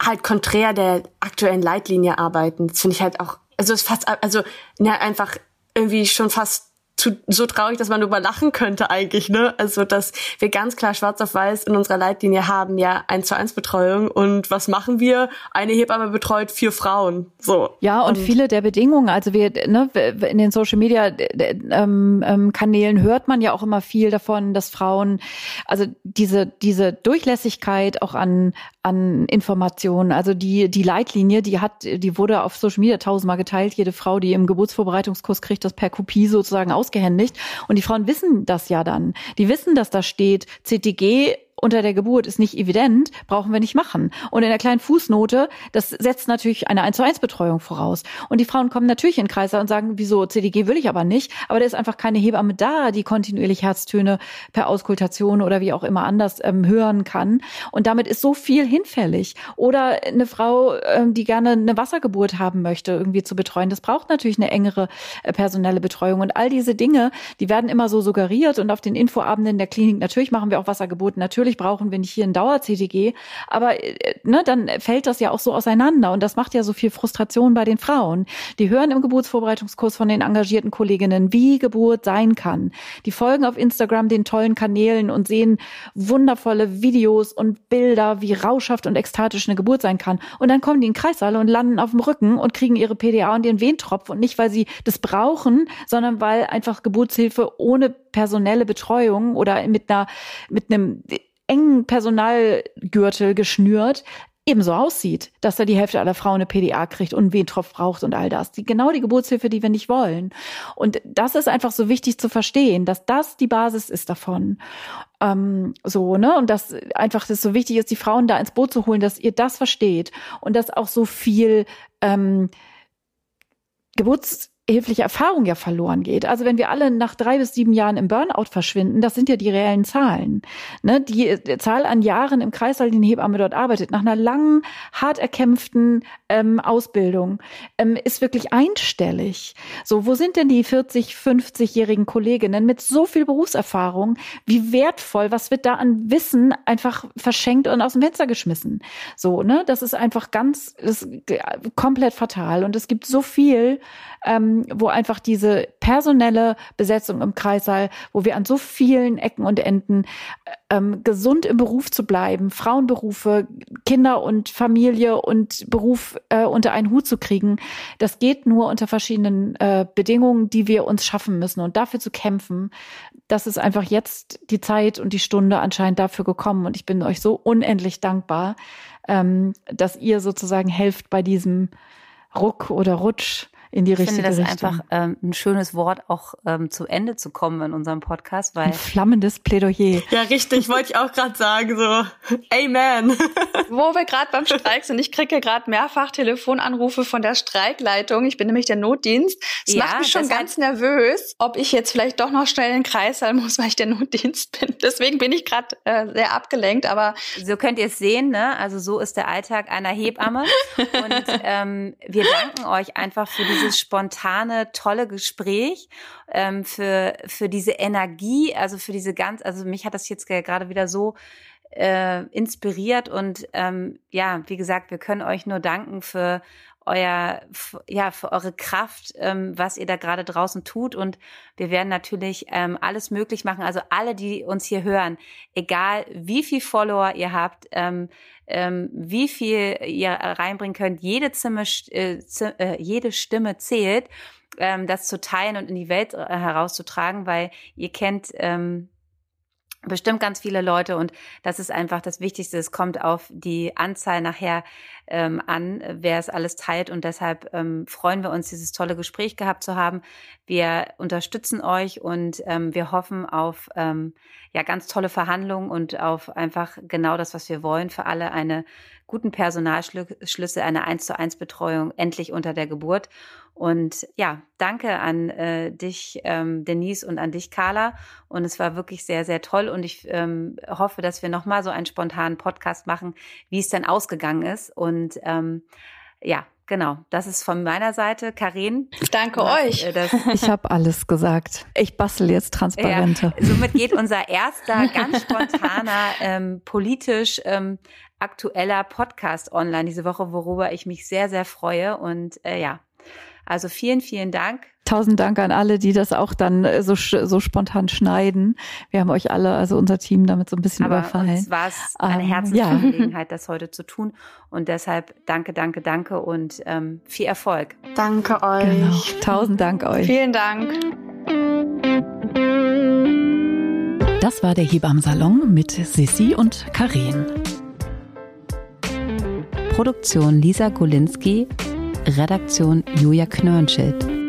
halt konträr der aktuellen Leitlinie arbeiten. Das finde ich halt auch, also es fast, also ja, einfach irgendwie schon fast so traurig, dass man darüber lachen könnte eigentlich, ne? Also, dass wir ganz klar schwarz auf weiß in unserer Leitlinie haben, ja, eins zu eins Betreuung. Und was machen wir? Eine Hebamme betreut vier Frauen. So. Ja, und, und viele der Bedingungen, also wir, ne, in den Social Media ähm, ähm, Kanälen hört man ja auch immer viel davon, dass Frauen, also diese, diese Durchlässigkeit auch an, an Informationen, also die, die Leitlinie, die hat, die wurde auf Social Media tausendmal geteilt. Jede Frau, die im Geburtsvorbereitungskurs kriegt, das per Kopie sozusagen aus ausgehändigt. Und die Frauen wissen das ja dann. Die wissen, dass da steht, CTG unter der Geburt ist nicht evident, brauchen wir nicht machen. Und in der kleinen Fußnote, das setzt natürlich eine 1 zu 1 Betreuung voraus. Und die Frauen kommen natürlich in Kreiser und sagen, wieso, CDG will ich aber nicht. Aber da ist einfach keine Hebamme da, die kontinuierlich Herztöne per Auskultation oder wie auch immer anders ähm, hören kann. Und damit ist so viel hinfällig. Oder eine Frau, ähm, die gerne eine Wassergeburt haben möchte, irgendwie zu betreuen. Das braucht natürlich eine engere äh, personelle Betreuung. Und all diese Dinge, die werden immer so suggeriert und auf den Infoabenden der Klinik, natürlich machen wir auch Wassergeburten, natürlich natürlich brauchen wir nicht hier ein Dauer-CTG, aber äh, ne, dann fällt das ja auch so auseinander und das macht ja so viel Frustration bei den Frauen. Die hören im Geburtsvorbereitungskurs von den engagierten Kolleginnen, wie Geburt sein kann. Die folgen auf Instagram den tollen Kanälen und sehen wundervolle Videos und Bilder, wie rauschhaft und ekstatisch eine Geburt sein kann. Und dann kommen die in Kreissaal und landen auf dem Rücken und kriegen ihre PDA und ihren Wehentropf und nicht, weil sie das brauchen, sondern weil einfach Geburtshilfe ohne personelle Betreuung oder mit einer mit einem engen Personalgürtel geschnürt ebenso aussieht, dass da die Hälfte aller Frauen eine PDA kriegt und einen Wehentropf braucht und all das. Die, genau die Geburtshilfe, die wir nicht wollen. Und das ist einfach so wichtig zu verstehen, dass das die Basis ist davon. Ähm, so, ne? Und dass einfach das so wichtig ist, die Frauen da ins Boot zu holen, dass ihr das versteht und dass auch so viel ähm, Geburts hilfliche Erfahrung ja verloren geht. Also wenn wir alle nach drei bis sieben Jahren im Burnout verschwinden, das sind ja die reellen Zahlen. Ne? Die, die Zahl an Jahren im Kreißsaal, eine Hebamme dort arbeitet, nach einer langen, hart erkämpften ähm, Ausbildung, ähm, ist wirklich einstellig. So, wo sind denn die 40, 50-jährigen Kolleginnen mit so viel Berufserfahrung? Wie wertvoll, was wird da an Wissen einfach verschenkt und aus dem Fenster geschmissen? So, ne? Das ist einfach ganz, das ist komplett fatal. Und es gibt so viel, ähm, wo einfach diese personelle Besetzung im Kreissaal, wo wir an so vielen Ecken und Enden ähm, gesund im Beruf zu bleiben, Frauenberufe, Kinder und Familie und Beruf äh, unter einen Hut zu kriegen, das geht nur unter verschiedenen äh, Bedingungen, die wir uns schaffen müssen. Und dafür zu kämpfen, das ist einfach jetzt die Zeit und die Stunde anscheinend dafür gekommen. Und ich bin euch so unendlich dankbar, ähm, dass ihr sozusagen helft bei diesem Ruck oder Rutsch in die richtige Richtung. Ich finde das einfach ähm, ein schönes Wort, auch ähm, zu Ende zu kommen in unserem Podcast, weil ein flammendes Plädoyer. [laughs] Ja, richtig, wollte ich auch gerade sagen, so Amen. [laughs] wo wir gerade beim Streik sind, ich kriege gerade mehrfach Telefonanrufe von der Streikleitung. Ich bin nämlich der Notdienst. Es ja, macht mich schon ganz nervös, ob ich jetzt vielleicht doch noch schnell in den Kreissaal muss, [laughs] weil ich der Notdienst bin. Deswegen bin ich gerade äh, sehr abgelenkt, aber so könnt ihr es sehen, ne? Also so ist der Alltag einer Hebamme. Und ähm, wir danken euch einfach für dieses spontane, tolle Gespräch, ähm, für für diese Energie, also für diese ganz, also mich hat das jetzt gerade wieder so äh, inspiriert und ähm, ja, wie gesagt, wir können euch nur danken für euer, ja, für eure Kraft, ähm, was ihr da gerade draußen tut. Und wir werden natürlich ähm, alles möglich machen. Also alle, die uns hier hören, egal wie viel Follower ihr habt, ähm, ähm, wie viel ihr reinbringen könnt, jede, Zimmer, äh, äh, jede Stimme zählt, ähm, das zu teilen und in die Welt äh, herauszutragen, weil ihr kennt ähm, bestimmt ganz viele Leute und das ist einfach das Wichtigste. Es kommt auf die Anzahl nachher ähm, an, wer es alles teilt und deshalb ähm, freuen wir uns, dieses tolle Gespräch gehabt zu haben. Wir unterstützen euch und ähm, wir hoffen auf ähm, ja ganz tolle Verhandlungen und auf einfach genau das, was wir wollen für alle eine guten Personalschlüsse, eine 1 zu 1 Betreuung endlich unter der Geburt. Und ja, danke an äh, dich, ähm, Denise, und an dich, Carla. Und es war wirklich sehr, sehr toll. Und ich ähm, hoffe, dass wir nochmal so einen spontanen Podcast machen, wie es denn ausgegangen ist. Und ähm, ja, Genau, das ist von meiner Seite. Karin. Danke euch. Äh, ich habe alles gesagt. Ich bastel jetzt Transparente. Ja, somit geht unser erster ganz spontaner, [laughs] ähm, politisch ähm, aktueller Podcast online diese Woche, worüber ich mich sehr, sehr freue. Und äh, ja, also vielen, vielen Dank. Tausend Dank an alle, die das auch dann äh, so, so spontan schneiden. Wir haben euch alle, also unser Team, damit so ein bisschen Aber überfallen. Uns war es eine ähm, Herzensangelegenheit, ja. das heute zu tun. Und deshalb danke, danke, danke und ähm, viel Erfolg. Danke euch. Genau. Tausend Dank euch. Vielen Dank. Das war der Hebammsalon mit Sissi und Karin. Produktion Lisa Golinski, Redaktion Julia Knörnschild.